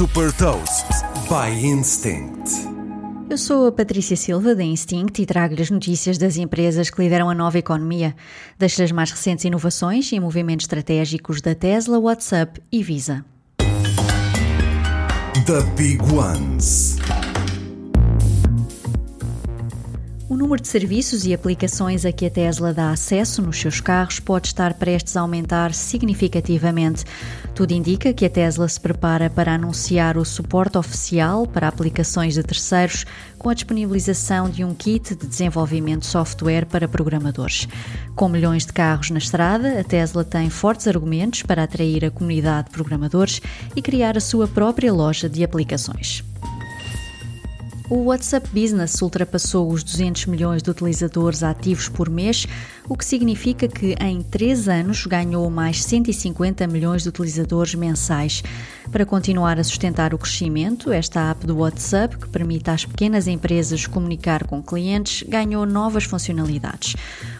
Super Toast by Instinct. Eu sou a Patrícia Silva da Instinct e trago-lhe as notícias das empresas que lideram a nova economia, das as mais recentes inovações e movimentos estratégicos da Tesla, WhatsApp e Visa. The Big Ones. O número de serviços e aplicações a que a Tesla dá acesso nos seus carros pode estar prestes a aumentar significativamente. Tudo indica que a Tesla se prepara para anunciar o suporte oficial para aplicações de terceiros com a disponibilização de um kit de desenvolvimento de software para programadores. Com milhões de carros na estrada, a Tesla tem fortes argumentos para atrair a comunidade de programadores e criar a sua própria loja de aplicações. O WhatsApp Business ultrapassou os 200 milhões de utilizadores ativos por mês, o que significa que em três anos ganhou mais 150 milhões de utilizadores mensais. Para continuar a sustentar o crescimento, esta app do WhatsApp, que permite às pequenas empresas comunicar com clientes, ganhou novas funcionalidades.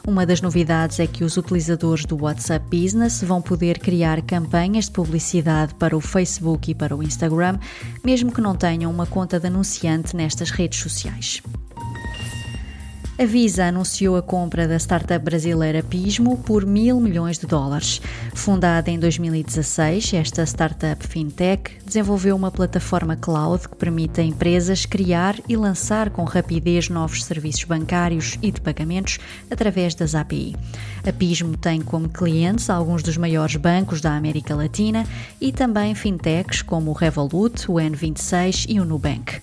Uma das novidades é que os utilizadores do WhatsApp Business vão poder criar campanhas de publicidade para o Facebook e para o Instagram, mesmo que não tenham uma conta de anunciante nestas redes sociais. A Visa anunciou a compra da startup brasileira Pismo por mil milhões de dólares. Fundada em 2016, esta startup fintech desenvolveu uma plataforma cloud que permite a empresas criar e lançar com rapidez novos serviços bancários e de pagamentos através das API. A Pismo tem como clientes alguns dos maiores bancos da América Latina e também fintechs como o Revolut, o N26 e o Nubank.